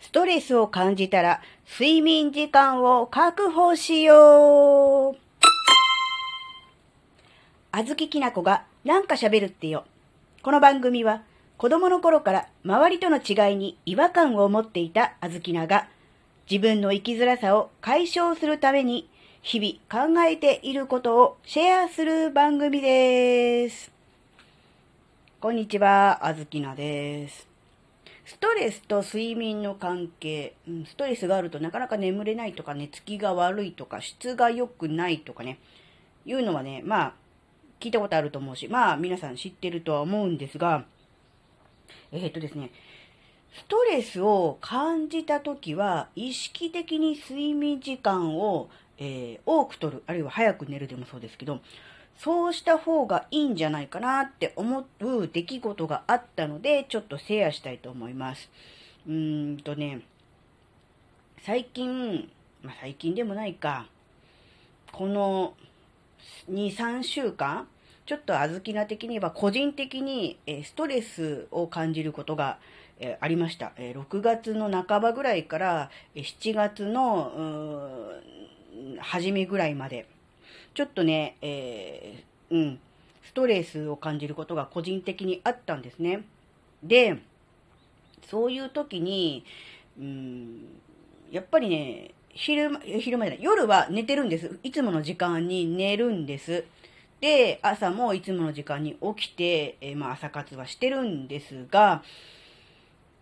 ストレスを感じたら睡眠時間を確保しよう。あずききなこがなんか喋るってよ。この番組は子供の頃から周りとの違いに違和感を持っていたあずきなが自分の生きづらさを解消するために日々考えていることをシェアする番組です。こんにちは、あずきなです。ストレスと睡眠の関係、うん、ストレスがあるとなかなか眠れないとか、寝つきが悪いとか、質が良くないとかね、いうのはね、まあ、聞いたことあると思うし、まあ、皆さん知ってるとは思うんですが、えー、っとですね、ストレスを感じたときは、意識的に睡眠時間を、えー、多く取る、あるいは早く寝るでもそうですけど、そうした方がいいんじゃないかなって思う出来事があったので、ちょっとシェアしたいと思います。うーんとね、最近、まあ、最近でもないか、この2、3週間、ちょっと小豆な的には個人的にストレスを感じることがありました。6月の半ばぐらいから7月の初めぐらいまで。ちょっとね、えー、うん、ストレスを感じることが個人的にあったんですね。で、そういう時に、うん、やっぱりね、昼間、昼間じゃない、夜は寝てるんです。いつもの時間に寝るんです。で、朝もいつもの時間に起きて、えー、まあ朝活はしてるんですが、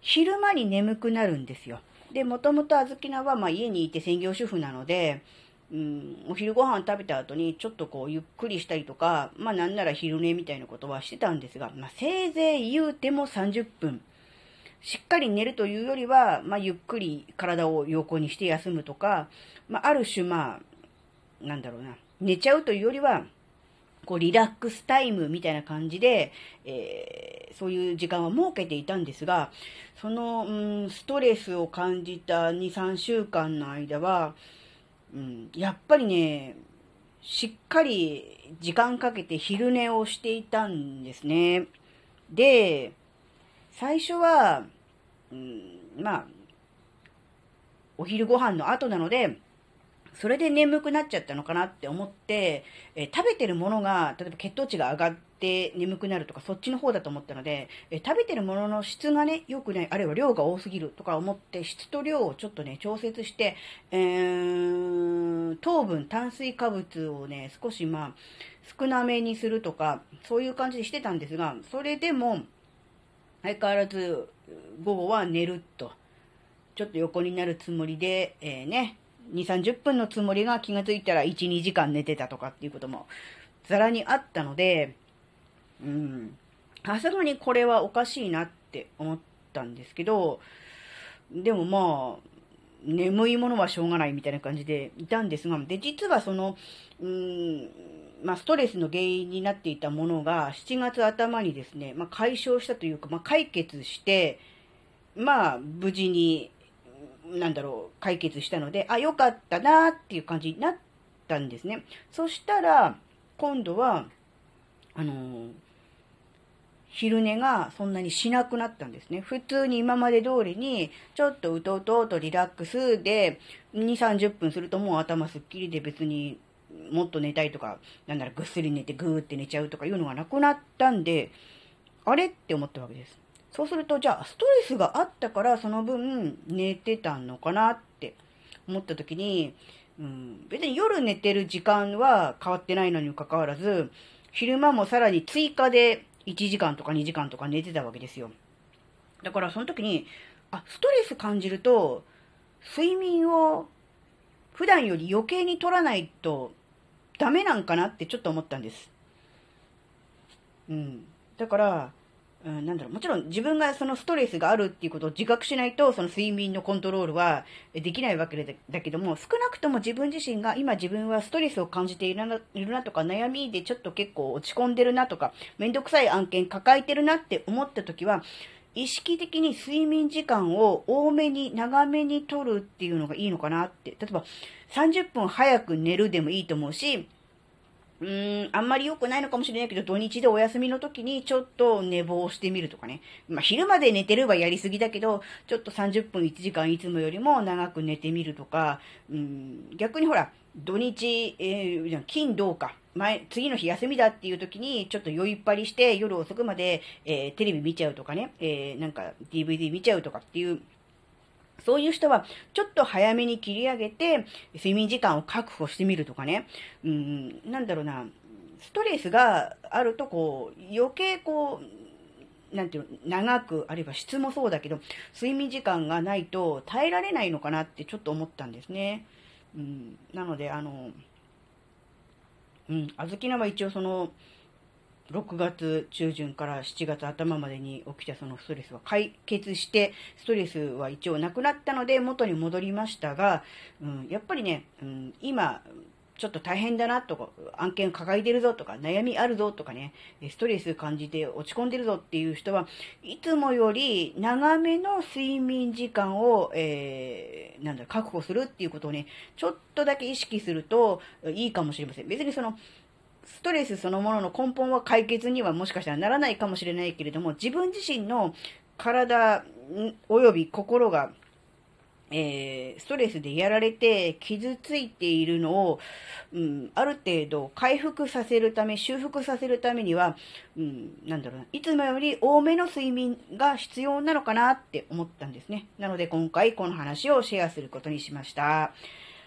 昼間に眠くなるんですよ。で、もともとあずきなは、まあ、家にいて専業主婦なので、うん、お昼ご飯食べた後にちょっとこうゆっくりしたりとか、まあなんなら昼寝みたいなことはしてたんですが、まあせいぜい言うても30分。しっかり寝るというよりは、まあゆっくり体を横にして休むとか、まあある種まあ、なんだろうな、寝ちゃうというよりは、こうリラックスタイムみたいな感じで、えー、そういう時間は設けていたんですが、その、うん、ストレスを感じた2、3週間の間は、やっぱりね、しっかり時間かけて昼寝をしていたんですね。で、最初は、うん、まあ、お昼ご飯の後なので、それで眠くなっちゃったのかなって思って、えー、食べてるものが、例えば血糖値が上がって眠くなるとか、そっちの方だと思ったので、えー、食べてるものの質がね、良くない、あるいは量が多すぎるとか思って、質と量をちょっとね、調節して、えー、糖分、炭水化物をね、少しまあ、少なめにするとか、そういう感じでしてたんですが、それでも、相変わらず、午後は寝ると。ちょっと横になるつもりで、えー、ね、2、30分のつもりが気がついたら1、2時間寝てたとかっていうこともざらにあったので、うん、さすがにこれはおかしいなって思ったんですけど、でもまあ、眠いものはしょうがないみたいな感じでいたんですが、で、実はその、うん、まあ、ストレスの原因になっていたものが、7月頭にですね、まあ、解消したというか、まあ、解決して、まあ、無事になんだろう、解決したので、あ、よかったなっていう感じになったんですね。そしたら、今度は、あのー、昼寝がそんなにしなくなったんですね。普通に今まで通りに、ちょっとうとうとうとリラックスで、2、30分するともう頭すっきりで別にもっと寝たいとか、なんならぐっすり寝てぐーって寝ちゃうとかいうのがなくなったんで、あれって思ったわけです。そうすると、じゃあ、ストレスがあったから、その分、寝てたのかなって思った時に、うん、別に夜寝てる時間は変わってないのにもかかわらず、昼間もさらに追加で1時間とか2時間とか寝てたわけですよ。だからその時に、あ、ストレス感じると、睡眠を普段より余計に取らないとダメなんかなってちょっと思ったんです。うん。だから、うん、なんだろう、もちろん自分がそのストレスがあるっていうことを自覚しないと、その睡眠のコントロールはできないわけだけども、少なくとも自分自身が今自分はストレスを感じているないるなとか、悩みでちょっと結構落ち込んでるなとか、めんどくさい案件抱えてるなって思った時は、意識的に睡眠時間を多めに長めに取るっていうのがいいのかなって。例えば30分早く寝るでもいいと思うし、うーん、あんまり良くないのかもしれないけど、土日でお休みの時にちょっと寝坊してみるとかね。まあ、昼まで寝てればやりすぎだけど、ちょっと30分1時間いつもよりも長く寝てみるとか、うん、逆にほら、土日、えー、金、土か。前、次の日休みだっていう時に、ちょっと酔いっぱりして夜遅くまで、えー、テレビ見ちゃうとかね、えー、なんか DVD 見ちゃうとかっていうそういう人は、ちょっと早めに切り上げて、睡眠時間を確保してみるとかね。うん、なんだろうな、ストレスがあると、こう、余計こう、なんていうの、長く、あるいは質もそうだけど、睡眠時間がないと耐えられないのかなってちょっと思ったんですね。うん、なので、あの、うん、あずきなは一応その、6月中旬から7月頭までに起きたそのストレスは解決して、ストレスは一応なくなったので元に戻りましたが、うん、やっぱりね、うん、今、ちょっと大変だなとか、案件抱えてるぞとか、悩みあるぞとかね、ストレス感じて落ち込んでるぞっていう人は、いつもより長めの睡眠時間を、えー、なんだ、確保するっていうことをね、ちょっとだけ意識するといいかもしれません。別にその、ストレスそのものの根本は解決にはもしかしたらならないかもしれないけれども、自分自身の体及び心が、えー、ストレスでやられて傷ついているのを、うん、ある程度回復させるため、修復させるためには、うん、なんだろうな、いつもより多めの睡眠が必要なのかなって思ったんですね。なので今回この話をシェアすることにしました。